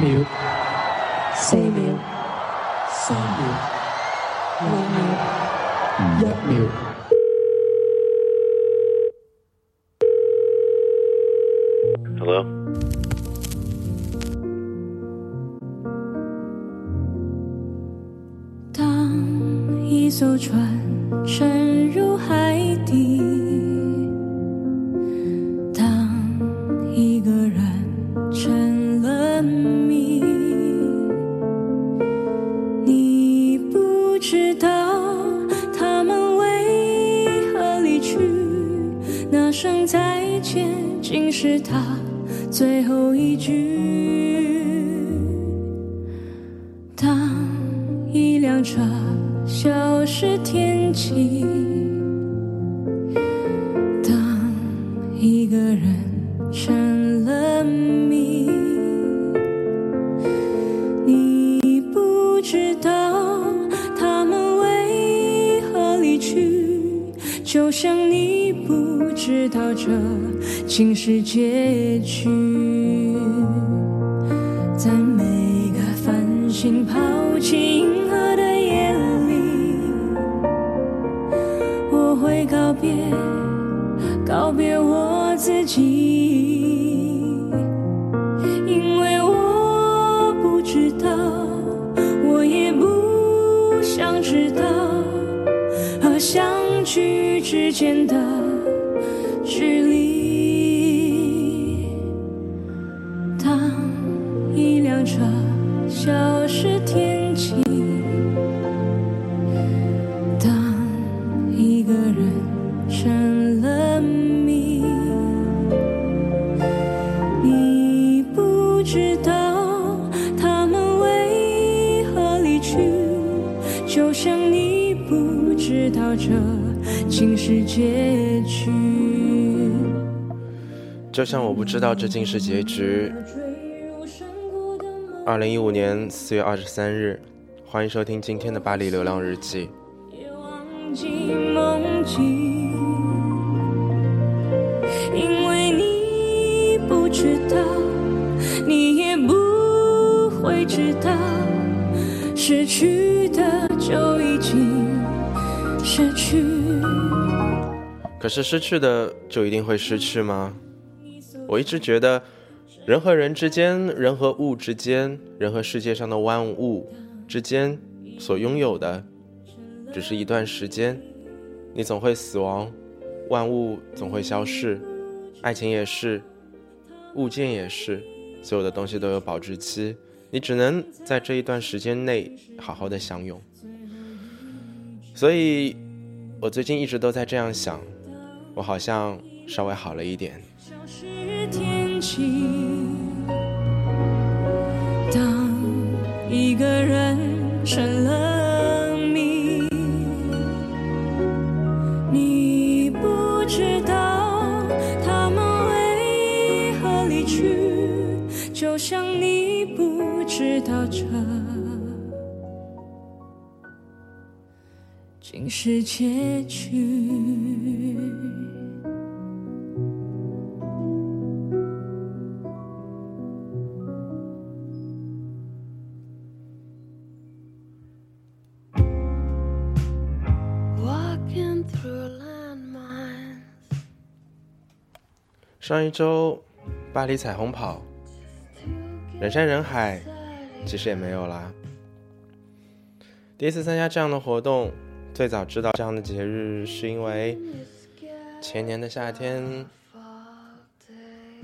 秒、四秒、三秒、兩秒、一秒。Hello? 当一艘船星抛弃银河的夜里，我会告别，告别我自己，因为我不知道，我也不想知道，和相聚之间的距离。竟是结局。就像我不知道这竟是结局。二零一五年四月二十三日，欢迎收听今天的巴黎流浪日记。也忘记梦境，因为你不知道，你也不会知道，失去的就已经失去。可是失去的就一定会失去吗？我一直觉得，人和人之间，人和物之间，人和世界上的万物之间所拥有的，只是一段时间。你总会死亡，万物总会消逝，爱情也是，物件也是，所有的东西都有保质期。你只能在这一段时间内好好的享用。所以，我最近一直都在这样想，我好像稍微好了一点。消失天际，当一个人成了谜，你不知道他们为何离去，就像你不知道这竟是结局。Walking through landmines. 上一周，巴黎彩虹跑，人山人海，其实也没有啦。第一次参加这样的活动，最早知道这样的节日，是因为前年的夏天，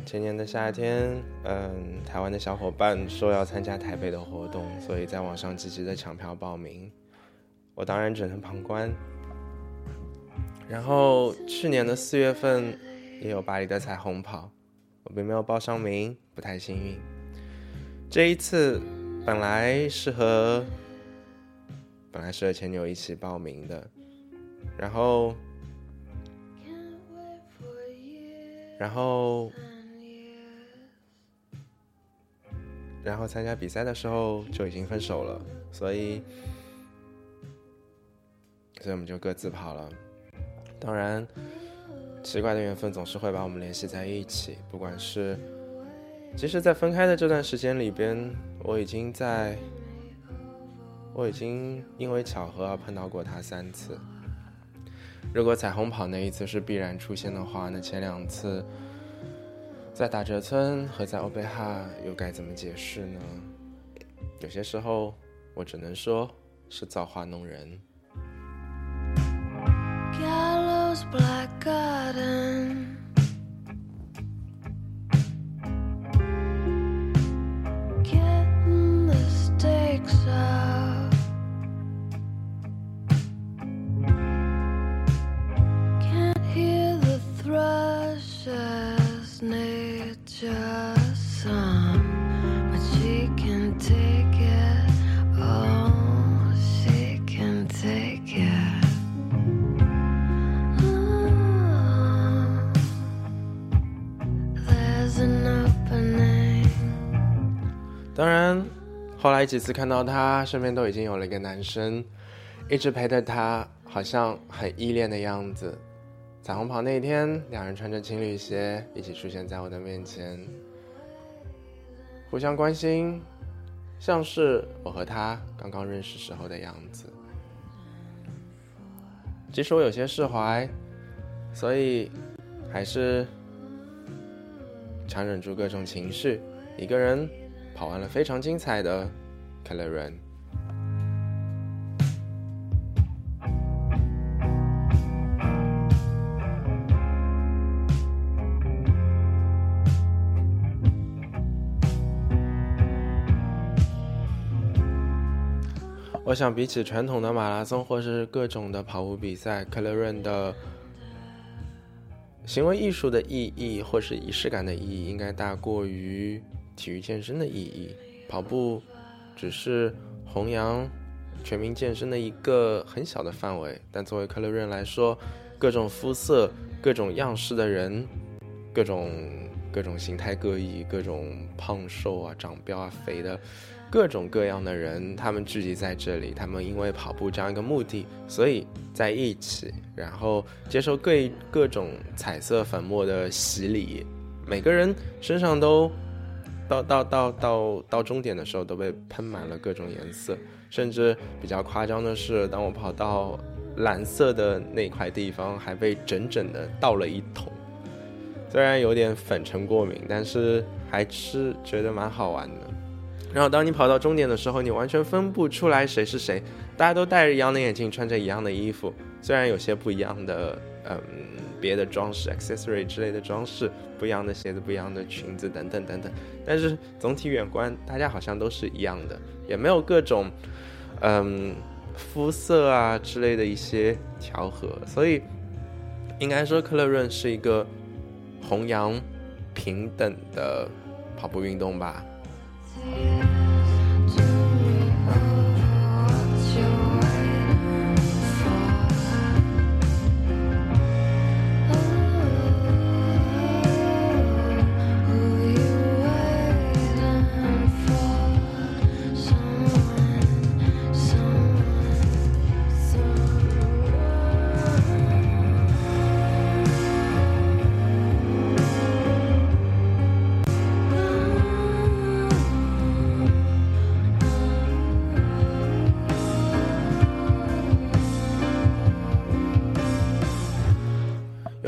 前年的夏天，嗯，台湾的小伙伴说要参加台北的活动，所以在网上积极的抢票报名，我当然只能旁观。然后去年的四月份也有巴黎的彩虹跑，我并没有报上名，不太幸运。这一次本来是和本来是和前女友一起报名的，然后然后然后参加比赛的时候就已经分手了，所以所以我们就各自跑了。当然，奇怪的缘分总是会把我们联系在一起，不管是其实，在分开的这段时间里边，我已经在，我已经因为巧合而碰到过他三次。如果彩虹跑那一次是必然出现的话，那前两次在打折村和在欧贝哈又该怎么解释呢？有些时候，我只能说是造化弄人。Gallows Black Garden. 后来几次看到他身边都已经有了一个男生，一直陪着他，好像很依恋的样子。彩虹跑那一天，两人穿着情侣鞋一起出现在我的面前，互相关心，像是我和他刚刚认识时候的样子。即使我有些释怀，所以还是强忍住各种情绪，一个人跑完了非常精彩的 k e l l e Run。我想，比起传统的马拉松或是各种的跑步比赛 k e l l e Run 的行为艺术的意义，或是仪式感的意义，应该大过于体育健身的意义。跑步只是弘扬全民健身的一个很小的范围，但作为克勒润来说，各种肤色、各种样式的人，各种各种形态各异、各种胖瘦啊、长膘啊、肥的，各种各样的人，他们聚集在这里，他们因为跑步这样一个目的，所以在一起，然后接受各各种彩色粉末的洗礼，每个人身上都。到到到到到终点的时候都被喷满了各种颜色，甚至比较夸张的是，当我跑到蓝色的那块地方，还被整整的倒了一桶。虽然有点粉尘过敏，但是还是觉得蛮好玩的。然后当你跑到终点的时候，你完全分不出来谁是谁，大家都戴着一样的眼镜，穿着一样的衣服，虽然有些不一样的，嗯。别的装饰、accessory 之类的装饰，不一样的鞋子、不一样的裙子等等等等，但是总体远观，大家好像都是一样的，也没有各种，嗯，肤色啊之类的一些调和，所以应该说，克勒润是一个弘扬平等的跑步运动吧。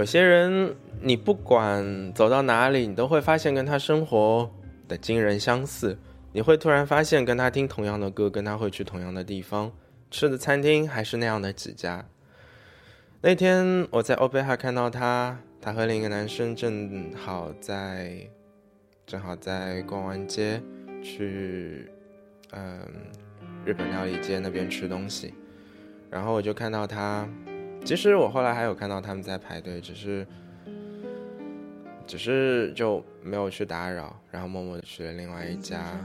有些人，你不管走到哪里，你都会发现跟他生活的惊人相似。你会突然发现，跟他听同样的歌，跟他会去同样的地方，吃的餐厅还是那样的几家。那天我在欧贝哈看到他，他和另一个男生正好在，正好在逛完街，去，嗯，日本料理街那边吃东西，然后我就看到他。其实我后来还有看到他们在排队，只是，只是就没有去打扰，然后默默的去了另外一家。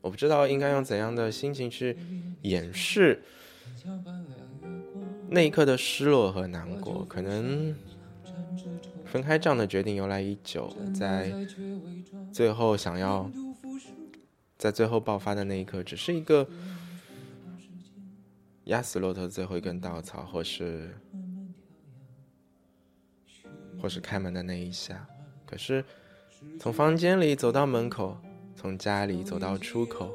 我不知道应该用怎样的心情去掩饰那一刻的失落和难过。可能分开这样的决定由来已久，在最后想要，在最后爆发的那一刻，只是一个。压死骆驼最后一根稻草，或是，或是开门的那一下，可是从房间里走到门口，从家里走到出口，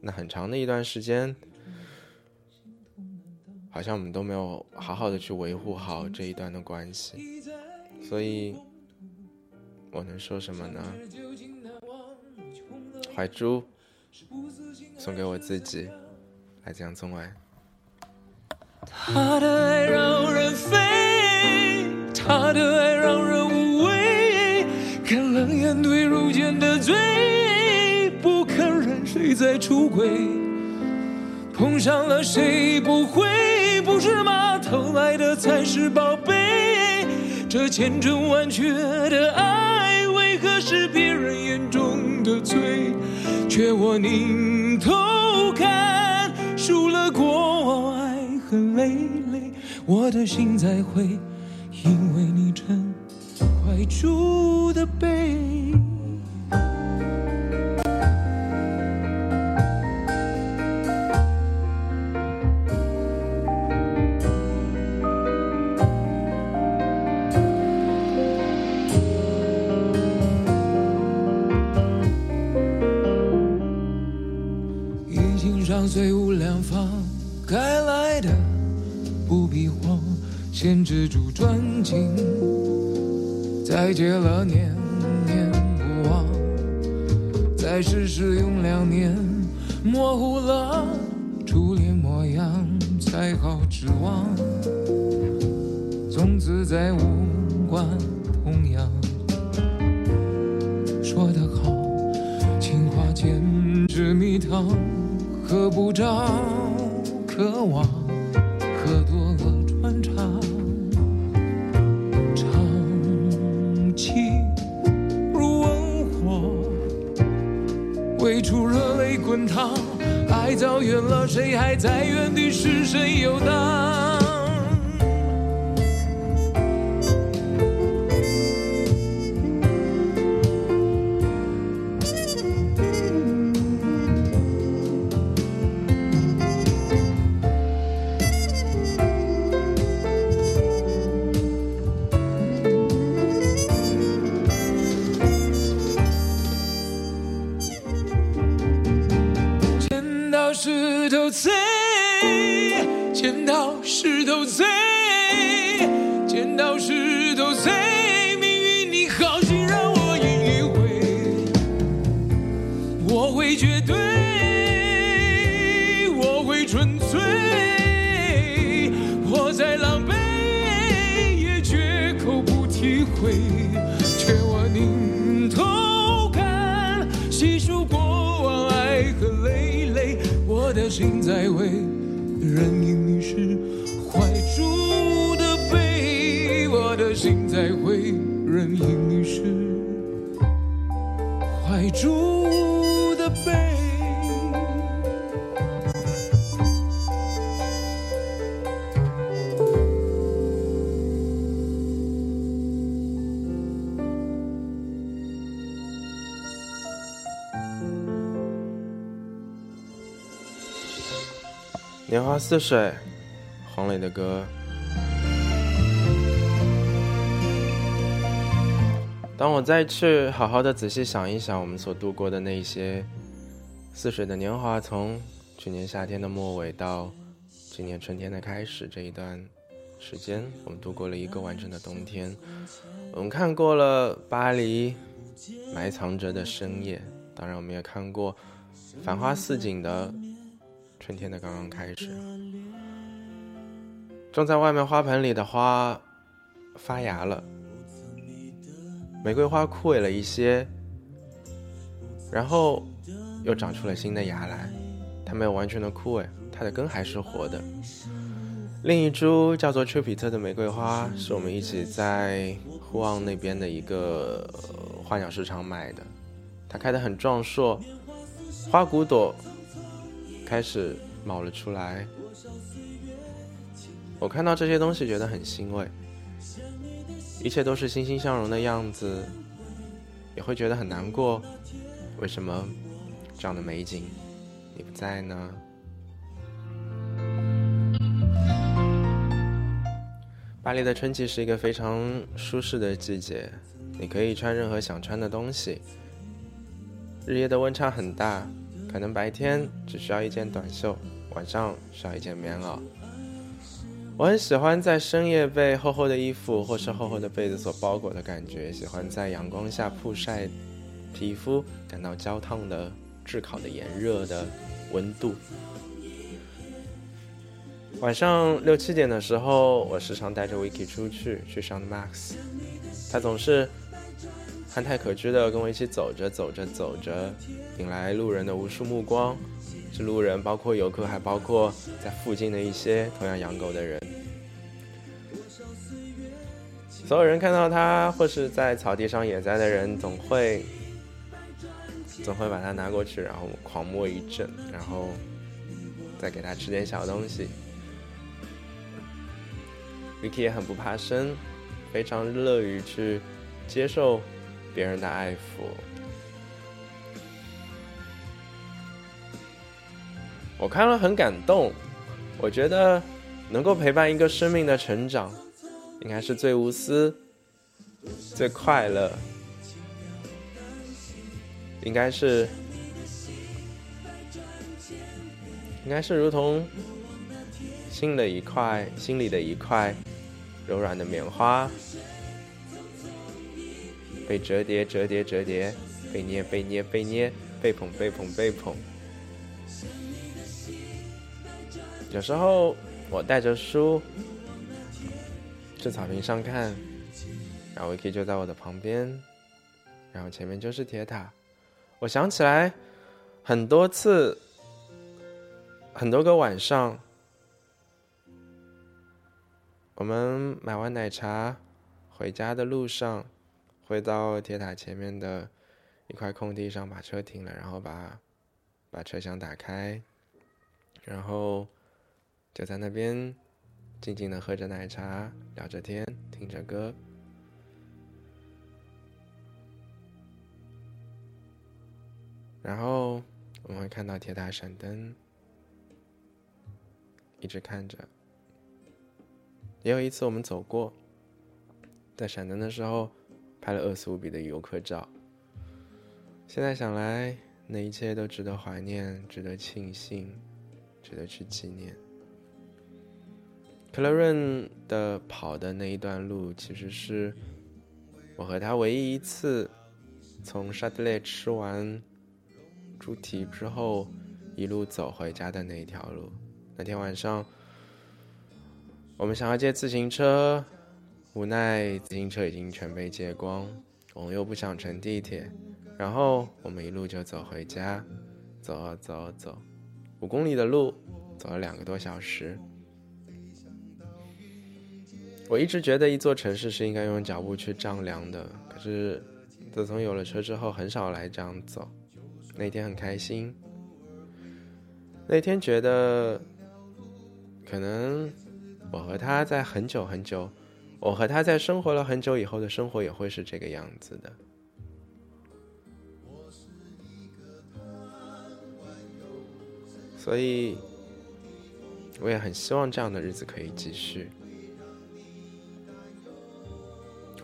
那很长的一段时间，好像我们都没有好好的去维护好这一段的关系，所以，我能说什么呢？怀珠，送给我自己，来自杨宗纬。他的爱让人飞，他的爱让人无畏，看冷眼对如剑的罪，不肯认谁在出轨，碰上了谁不会，不是吗？偷来的才是宝贝，这千真万确的爱，为何是别人眼中的罪？却我拧头看，除了过往爱恨累累，我的心才会因为你成怀住的悲。先止住专情，再结了念念不忘，再试试用两年，模糊了初恋模样，才好指望，从此再无关痛痒。说得好，情话简直蜜糖，喝不着，渴望爱走远了，谁还在原地是谁游荡？细数过往爱和累累，我的心在为任凭你是怀中的背，我的心在为。似水，黄磊的歌。当我再去好好的仔细想一想，我们所度过的那些似水的年华，从去年夏天的末尾到今年春天的开始这一段时间，我们度过了一个完整的冬天。我们看过了巴黎埋藏着的深夜，当然我们也看过繁花似锦的春天的刚刚开始，种在外面花盆里的花发芽了，玫瑰花枯萎了一些，然后又长出了新的芽来。它没有完全的枯萎，它的根还是活的。另一株叫做丘比特的玫瑰花，是我们一起在呼旺那边的一个花鸟市场买的，它开得很壮硕，花骨朵开始冒了出来。我看到这些东西觉得很欣慰，一切都是欣欣向荣的样子，也会觉得很难过。为什么这样的美景你不在呢？巴黎的春季是一个非常舒适的季节，你可以穿任何想穿的东西。日夜的温差很大，可能白天只需要一件短袖，晚上需要一件棉袄。我很喜欢在深夜被厚厚的衣服或是厚厚的被子所包裹的感觉，喜欢在阳光下曝晒皮肤，感到焦烫的、炙烤的、炎热的温度。晚上六七点的时候，我时常带着 Vicky 出去去上 Max，他总是憨态可掬的跟我一起走着走着走着，引来路人的无数目光。是路人，包括游客，还包括在附近的一些同样养狗的人。所有人看到他，或是在草地上野餐的人，总会总会把它拿过去，然后狂摸一阵，然后再给他吃点小东西。Vicky 也很不怕生，非常乐于去接受别人的爱抚。我看了很感动，我觉得能够陪伴一个生命的成长，应该是最无私、最快乐，应该是，应该是如同心的一块、心里的一块柔软的棉花，被折叠、折叠、折叠，被捏、被捏、被捏，被捧、被捧、被捧。有时候我带着书去草坪上看，然后 Vicky 就在我的旁边，然后前面就是铁塔。我想起来很多次，很多个晚上，我们买完奶茶回家的路上，会到铁塔前面的一块空地上把车停了，然后把把车厢打开，然后。就在那边，静静的喝着奶茶，聊着天，听着歌。然后我们会看到铁塔闪灯，一直看着。也有一次我们走过，在闪灯的时候拍了饿死无比的游客照。现在想来，那一切都值得怀念，值得庆幸，值得去纪念。克莱润的跑的那一段路，其实是我和他唯一一次从沙特勒吃完猪蹄之后一路走回家的那一条路。那天晚上，我们想要借自行车，无奈自行车已经全被借光，我们又不想乘地铁，然后我们一路就走回家，走啊走啊走，五公里的路，走了两个多小时。我一直觉得一座城市是应该用脚步去丈量的，可是自从有了车之后，很少来这样走。那天很开心，那天觉得，可能我和他在很久很久，我和他在生活了很久以后的生活也会是这个样子的。所以，我也很希望这样的日子可以继续。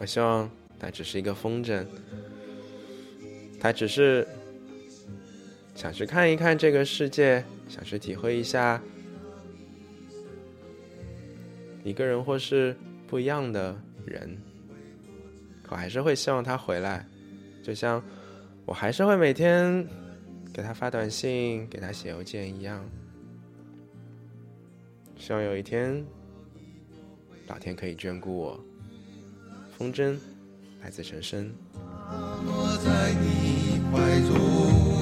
我希望它只是一个风筝，它只是想去看一看这个世界，想去体会一下一个人或是不一样的人。可还是会希望他回来，就像我还是会每天给他发短信、给他写邮件一样。希望有一天，老天可以眷顾我。风筝来自陈升。落在你怀中。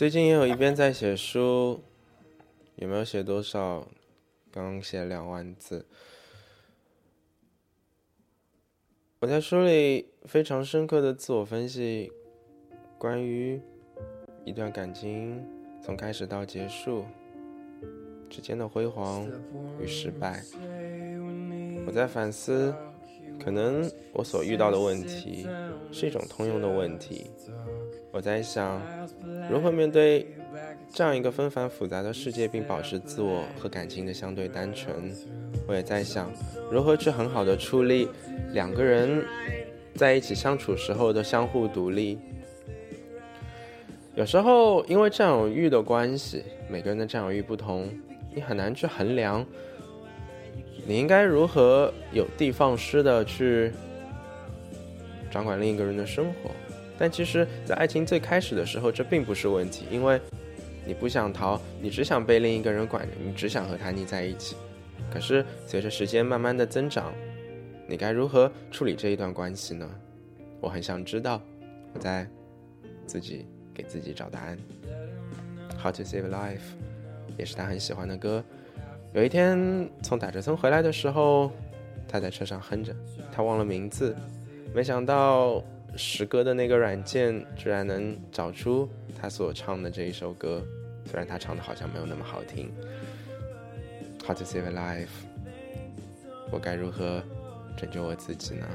最近也有一边在写书，有没有写多少？刚写两万字。我在书里非常深刻的自我分析，关于一段感情从开始到结束之间的辉煌与失败。我在反思，可能我所遇到的问题是一种通用的问题。我在想，如何面对这样一个纷繁复杂的世界，并保持自我和感情的相对单纯。我也在想，如何去很好的处理两个人在一起相处时候的相互独立。有时候，因为占有欲的关系，每个人的占有欲不同，你很难去衡量，你应该如何有的放矢的去掌管另一个人的生活。但其实，在爱情最开始的时候，这并不是问题，因为你不想逃，你只想被另一个人管着，你只想和他腻在一起。可是，随着时间慢慢的增长，你该如何处理这一段关系呢？我很想知道，我在自己给自己找答案。How to Save Life 也是他很喜欢的歌。有一天从打折村回来的时候，他在车上哼着，他忘了名字，没想到。识歌的那个软件居然能找出他所唱的这一首歌，虽然他唱的好像没有那么好听。How to save a life？我该如何拯救我自己呢？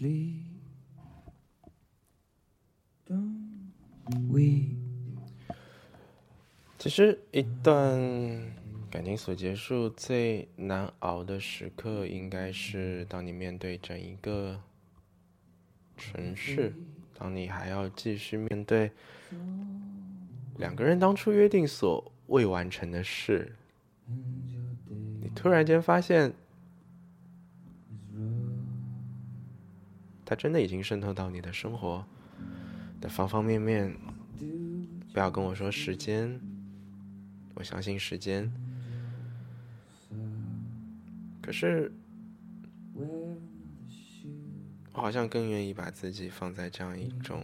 We? 其实，一段感情所结束最难熬的时刻，应该是当你面对整一个城市，当你还要继续面对两个人当初约定所未完成的事，你突然间发现，它真的已经渗透到你的生活的方方面面。不要跟我说时间，我相信时间。可是，我好像更愿意把自己放在这样一种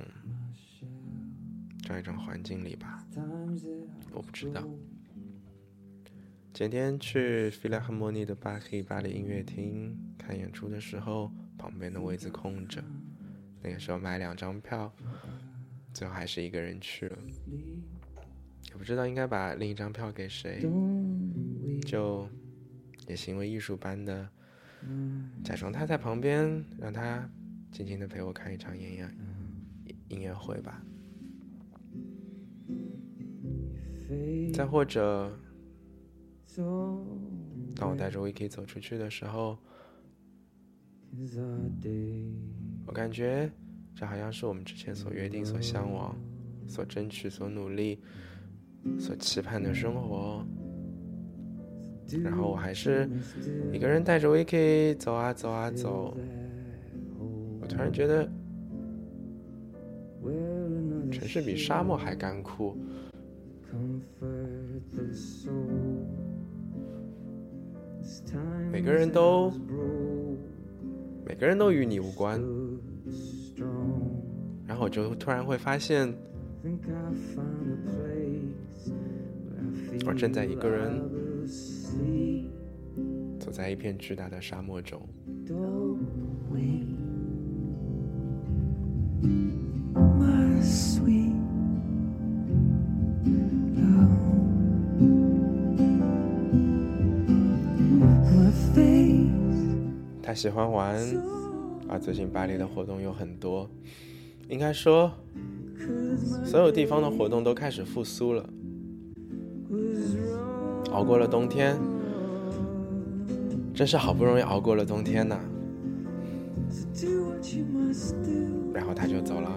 这样一种环境里吧。我不知道。前天去菲拉赫莫尼的巴黑巴黎音乐厅看演出的时候，旁边的位子空着。那个时候买两张票，最后还是一个人去了。也不知道应该把另一张票给谁，就也行为艺术般的假装他在旁边，让他静静的陪我看一场音乐音乐会吧。再或者，当我带着 Vicky 走出去的时候，我感觉这好像是我们之前所约定、所向往、所争取、所努力、所期盼的生活。然后我还是一个人带着 Vicky 走啊走啊走，我突然觉得城市比沙漠还干枯。每个人都，每个人都与你无关。然后我就突然会发现，我正在一个人走在一片巨大的沙漠中。喜欢玩，啊，最近巴黎的活动有很多，应该说，所有地方的活动都开始复苏了。熬过了冬天，真是好不容易熬过了冬天呐。do what you must do 然后他就走了。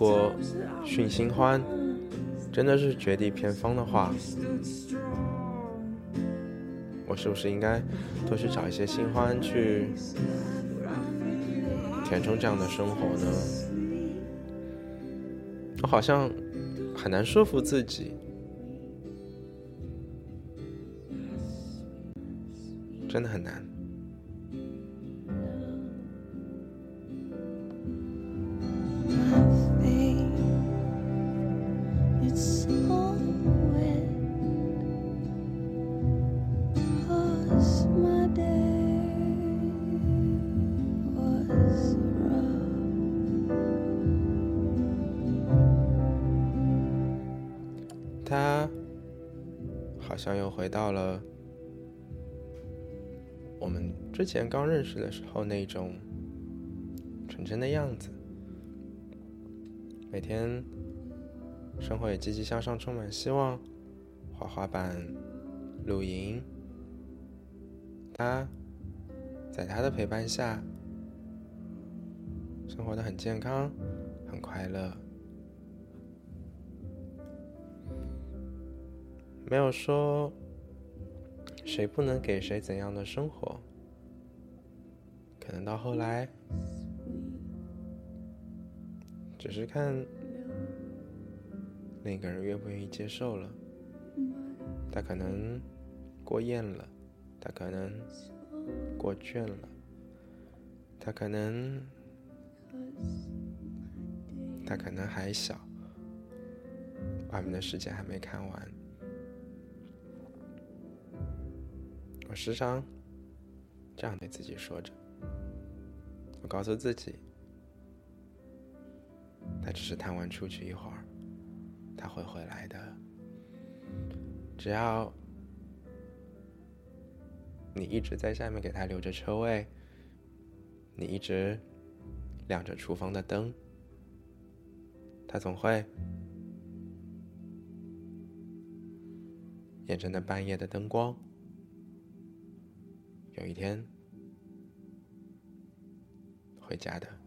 如果寻新欢真的是绝地偏方的话，我是不是应该多去找一些新欢去填充这样的生活呢？我好像很难说服自己，真的很难。到了我们之前刚认识的时候那种纯真的样子。每天生活也积极向上，充满希望，滑滑板、露营。他在他的陪伴下，生活的很健康，很快乐。没有说谁不能给谁怎样的生活，可能到后来，只是看那个人愿不愿意接受了。他可能过厌了，他可能过倦了，他可能，他可能还小，外面的世界还没看完。我时常这样对自己说着，我告诉自己，他只是贪玩出去一会儿，他会回来的。只要你一直在下面给他留着车位，你一直亮着厨房的灯，他总会沿着那半夜的灯光，有一天回家的。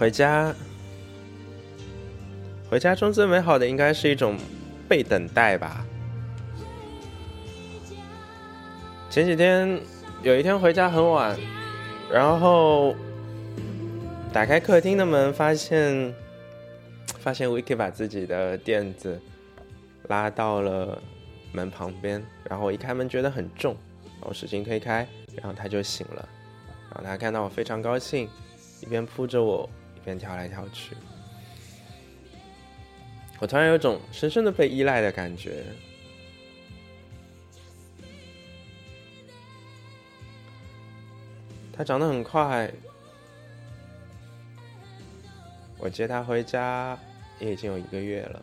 回家，回家中最美好的应该是一种被等待吧。前几天有一天回家很晚，然后打开客厅的门，发现发现 Vicky 把自己的垫子拉到了门旁边，然后我一开门觉得很重，然后使劲推开，然后他就醒了，然后他看到我非常高兴，一边扑着我，边跳来跳去。我突然有种深深的被依赖的感觉。他长得很快，我接他回家也已经有一个月了。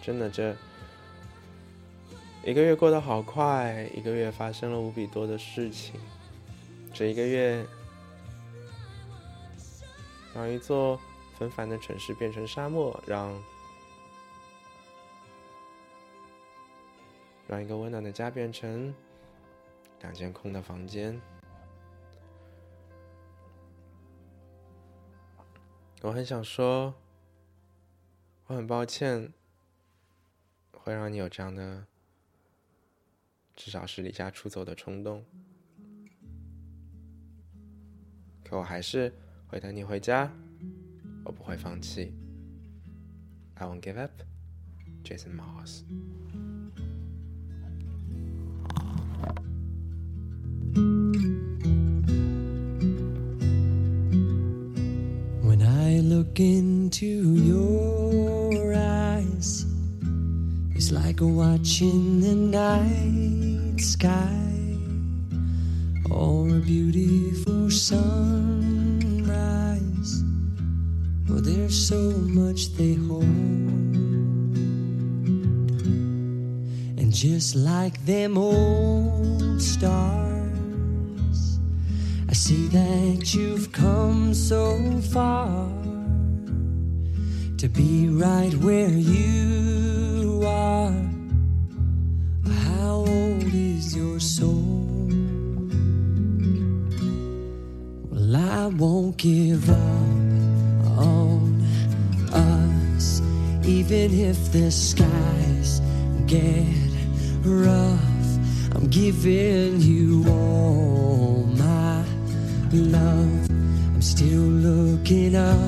真的，这一个月过得好快，一个月发生了无比多的事情。这一个月，让一座纷繁的城市变成沙漠，让让一个温暖的家变成两间空的房间。我很想说，我很抱歉，会让你有这样的，至少是离家出走的冲动。可我还是 会等你回家，我不会放弃。I won't give up, Jason Mars。 When I look into your eyes, it's like watching the night sky or a beautiful sunrise. there's so much they hold. And just like them old stars, I see that you've come so far to be right where you are. How old is your soul? Well, I won't give up even if the skies get rough. I'm giving you all my love. I'm still looking up.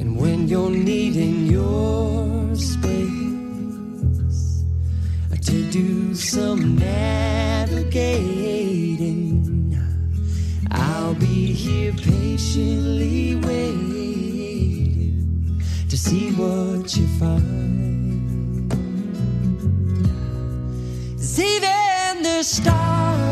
And when you're needing your space to do some navigating, I'll be here patiently waiting see what you find. even the stars,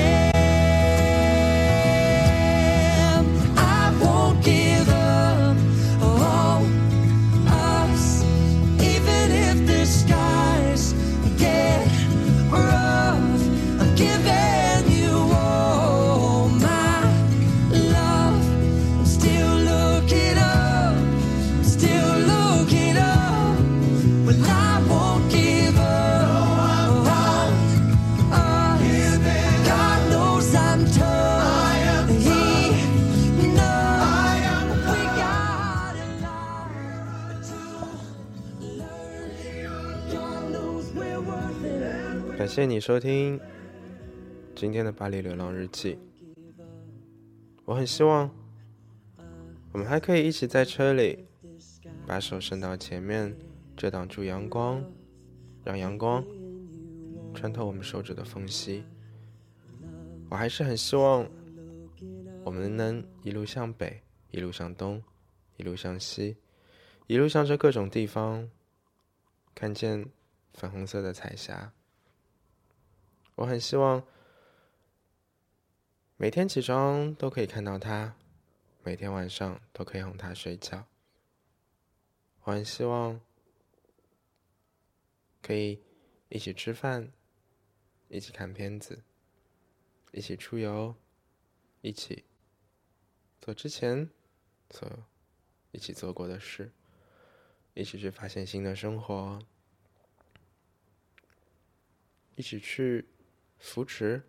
谢谢你收听今天的巴黎流浪日记。我很希望我们还可以一起在车里，把手伸到前面，遮挡住阳光，让阳光穿透我们手指的缝隙。我还是很希望我们能一路向北，一路向东，一路向西，一路向着各种地方，看见粉红色的彩霞。我很希望每天起床都可以看到他，每天晚上都可以哄他睡觉。我很希望可以一起吃饭，一起看片子，一起出游，一起做之前所一起做过的事。一起去发现新的生活，一起去扶持，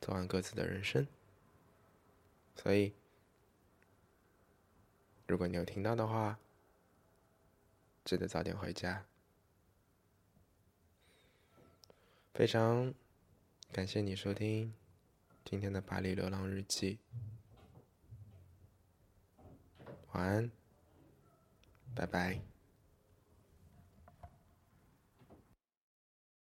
走完各自的人生。所以，如果你有听到的话，记得早点回家。非常感谢你收听今天的《巴黎流浪日记》，晚安，拜拜。